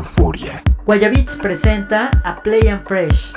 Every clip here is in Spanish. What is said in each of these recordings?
Euforia. Guayabits presenta a Play and Fresh.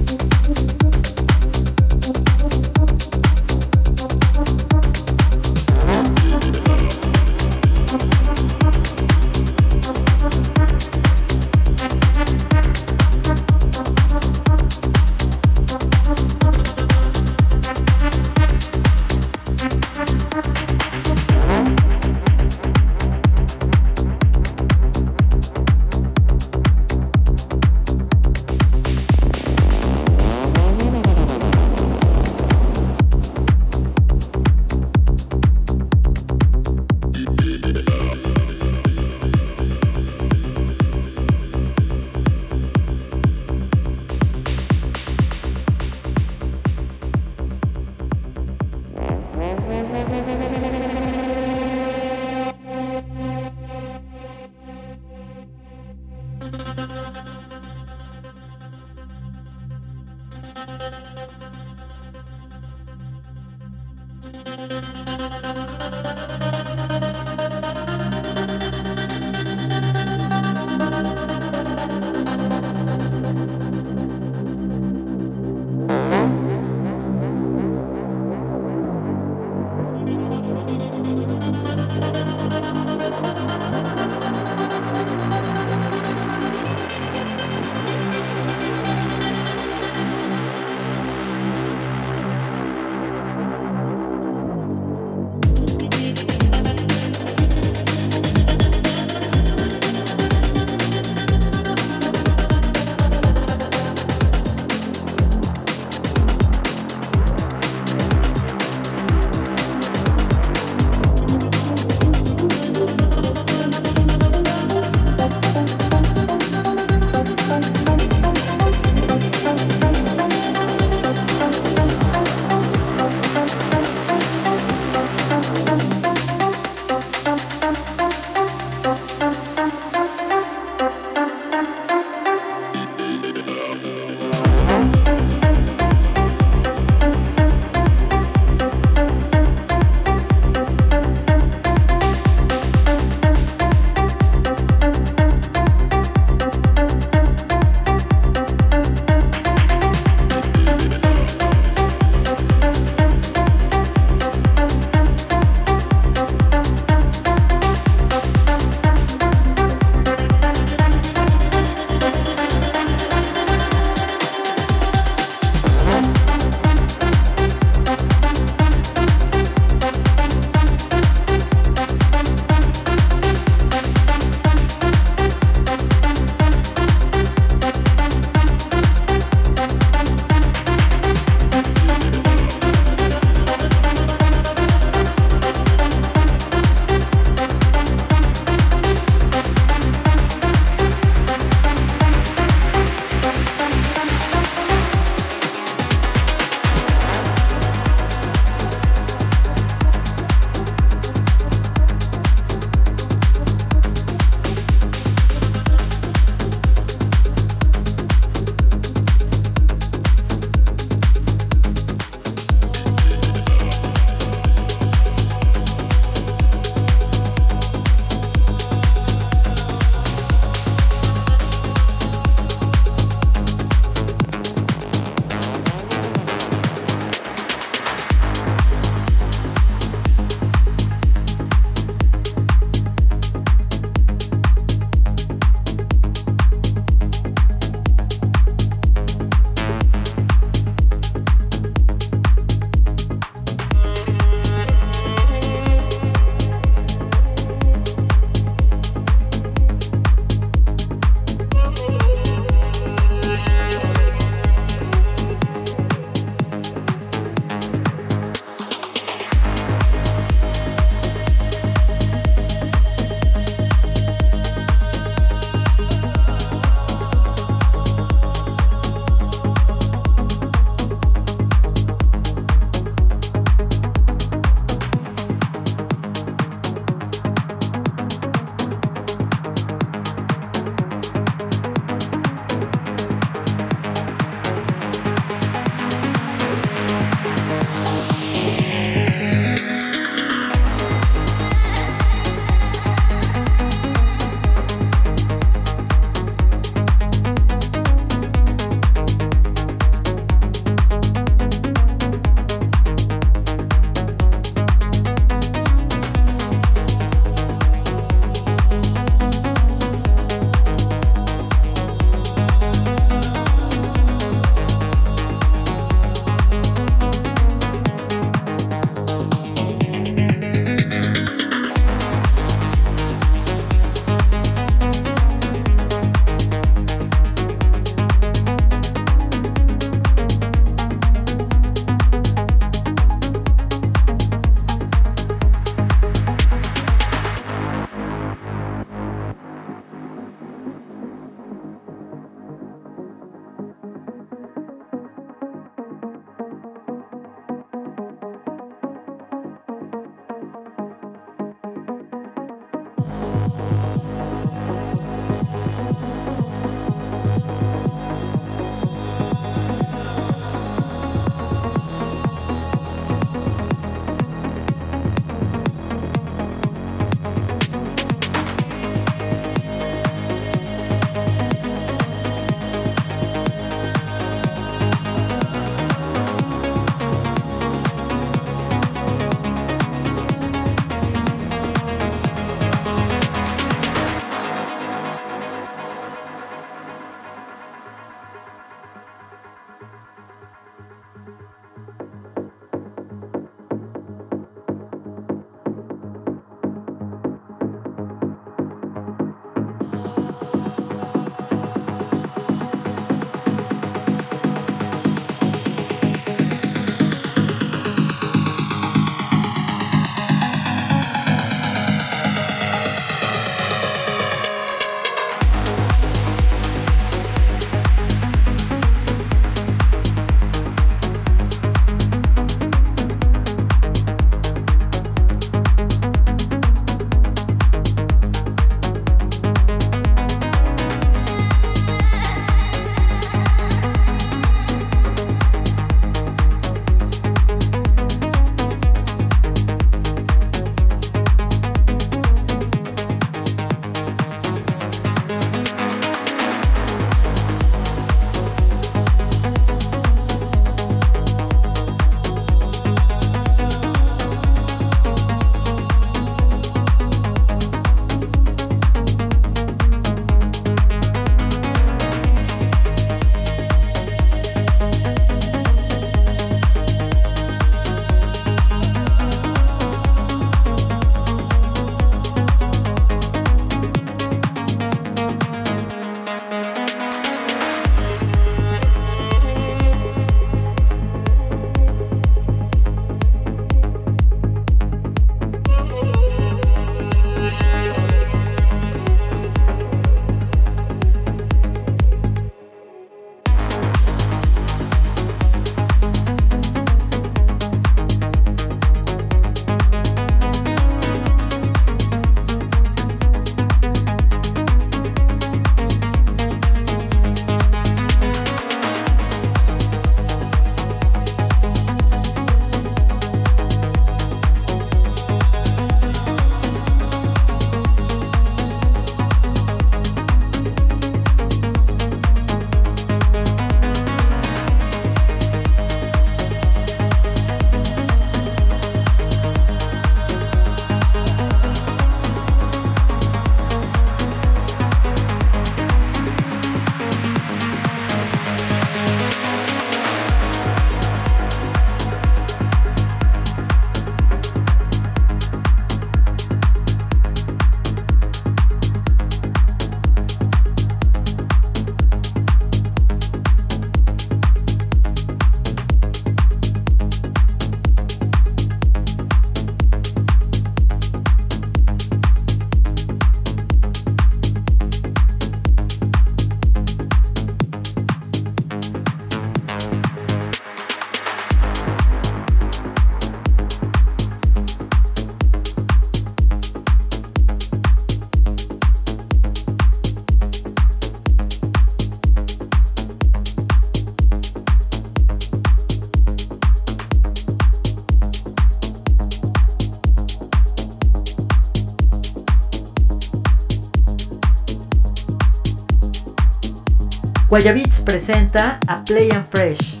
Guayabits presenta a Play and Fresh.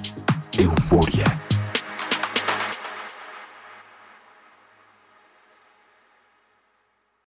Euforia.